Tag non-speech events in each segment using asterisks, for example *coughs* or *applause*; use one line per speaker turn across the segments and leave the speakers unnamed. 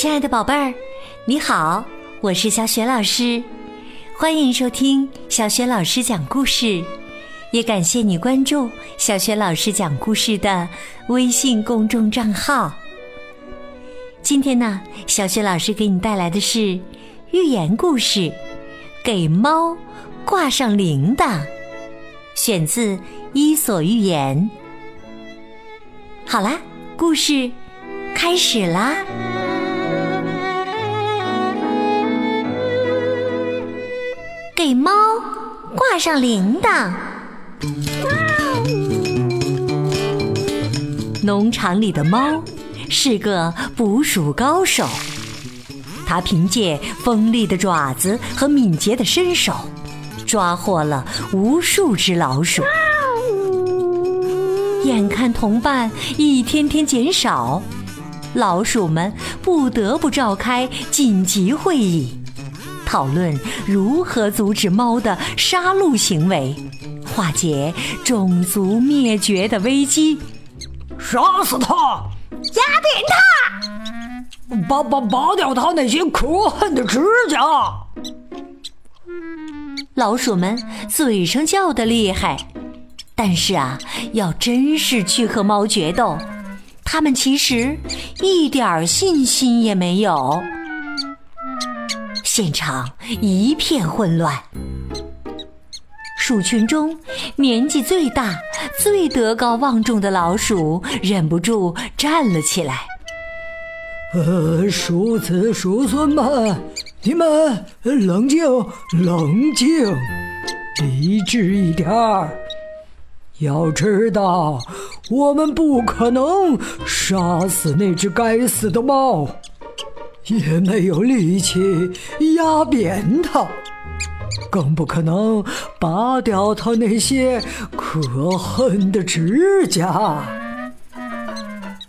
亲爱的宝贝儿，你好，我是小雪老师，欢迎收听小雪老师讲故事，也感谢你关注小雪老师讲故事的微信公众账号。今天呢，小雪老师给你带来的是寓言故事《给猫挂上铃铛》，选自《伊索寓言》。好啦，故事开始啦！给猫挂上铃铛。农场里的猫是个捕鼠高手，它凭借锋利的爪子和敏捷的身手，抓获了无数只老鼠。眼看同伴一天天减少，老鼠们不得不召开紧急会议，讨论如何阻止猫的杀戮行为，化解种族灭绝的危机。
杀死它！
压扁
它！拔拔拔掉它那些可恨的指甲！
老鼠们嘴上叫的厉害。但是啊，要真是去和猫决斗，他们其实一点信心也没有。现场一片混乱，鼠群中年纪最大、最德高望重的老鼠忍不住站了起来：“
呃，鼠子鼠孙们，你们冷静，冷静，理智一点儿。”要知道，我们不可能杀死那只该死的猫，也没有力气压扁它，更不可能拔掉它那些可恨的指甲。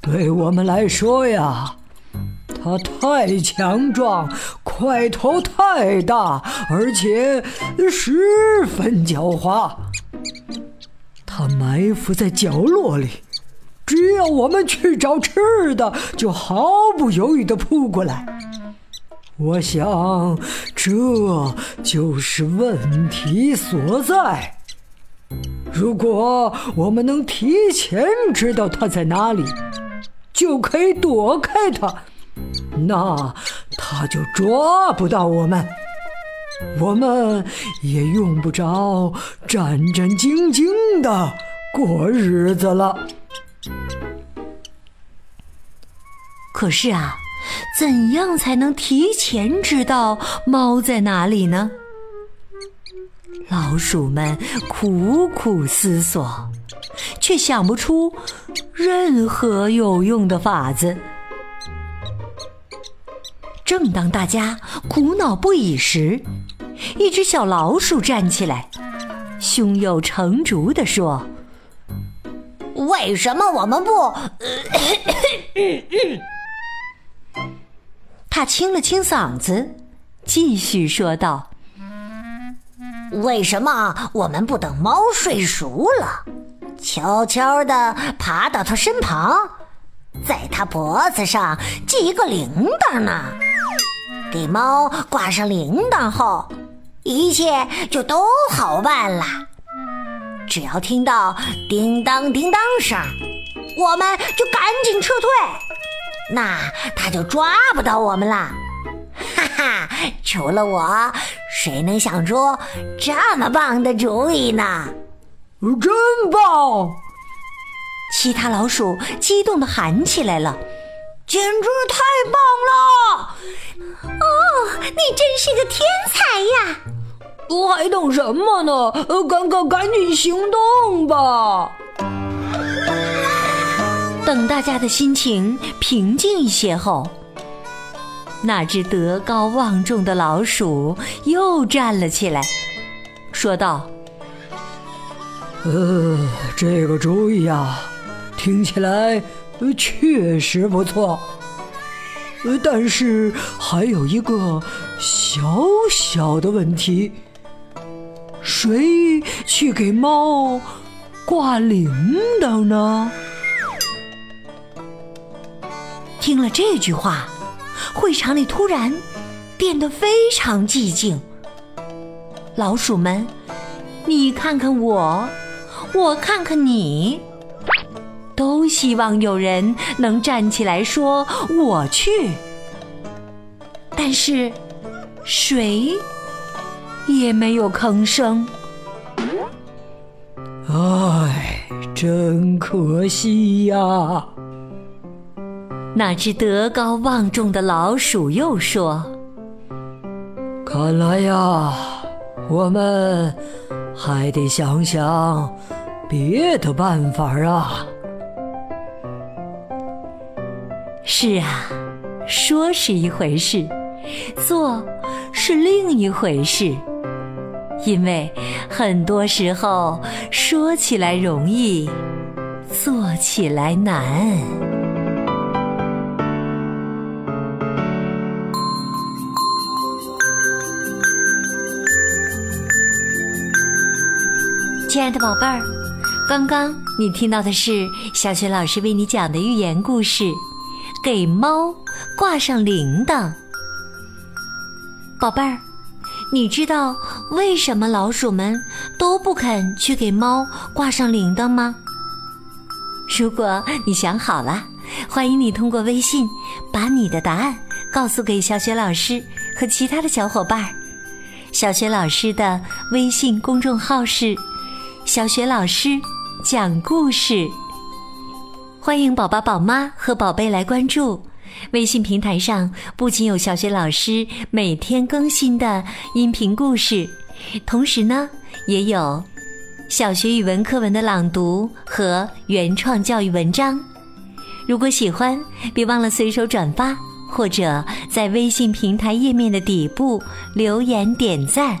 对我们来说呀，它太强壮，块头太大，而且十分狡猾。它埋伏在角落里，只要我们去找吃的，就毫不犹豫地扑过来。我想，这就是问题所在。如果我们能提前知道它在哪里，就可以躲开它，那它就抓不到我们。我们也用不着战战兢兢的过日子了。
可是啊，怎样才能提前知道猫在哪里呢？老鼠们苦苦思索，却想不出任何有用的法子。正当大家苦恼不已时，一只小老鼠站起来，胸有成竹地说：“
为什么我们不？” *coughs*
他清了清嗓子，继续说道：“
为什么我们不等猫睡熟了，悄悄地爬到它身旁，在它脖子上系一个铃铛呢？”给猫挂上铃铛后，一切就都好办了。只要听到叮当叮当声，我们就赶紧撤退，那他就抓不到我们了。哈哈，除了我，谁能想出这么棒的主意呢？
真棒！
其他老鼠激动地喊起来了。
简直太棒了！
哦，你真是个天才呀！
我还等什么呢？赶赶赶紧行动吧！
等大家的心情平静一些后，那只德高望重的老鼠又站了起来，说道：“
呃，这个主意呀，听起来……”，确实不错。但是还有一个小小的问题：谁去给猫挂铃铛呢？
听了这句话，会场里突然变得非常寂静。老鼠们，你看看我，我看看你，都希望有人能站起来说“我去”，但是谁也没有吭声。
唉，真可惜呀！
那只德高望重的老鼠又说：“
看来呀，我们还得想想别的办法啊。”
是啊，说是一回事，做是另一回事。因为很多时候说起来容易，做起来难。亲爱的宝贝儿，刚刚你听到的是小雪老师为你讲的寓言故事《给猫挂上铃铛》。宝贝儿，你知道为什么老鼠们都不肯去给猫挂上铃铛吗？如果你想好了，欢迎你通过微信把你的答案告诉给小雪老师和其他的小伙伴。小雪老师的微信公众号是。小雪老师讲故事，欢迎宝宝、宝妈和宝贝来关注。微信平台上不仅有小学老师每天更新的音频故事，同时呢，也有小学语文课文的朗读和原创教育文章。如果喜欢，别忘了随手转发，或者在微信平台页面的底部留言点赞。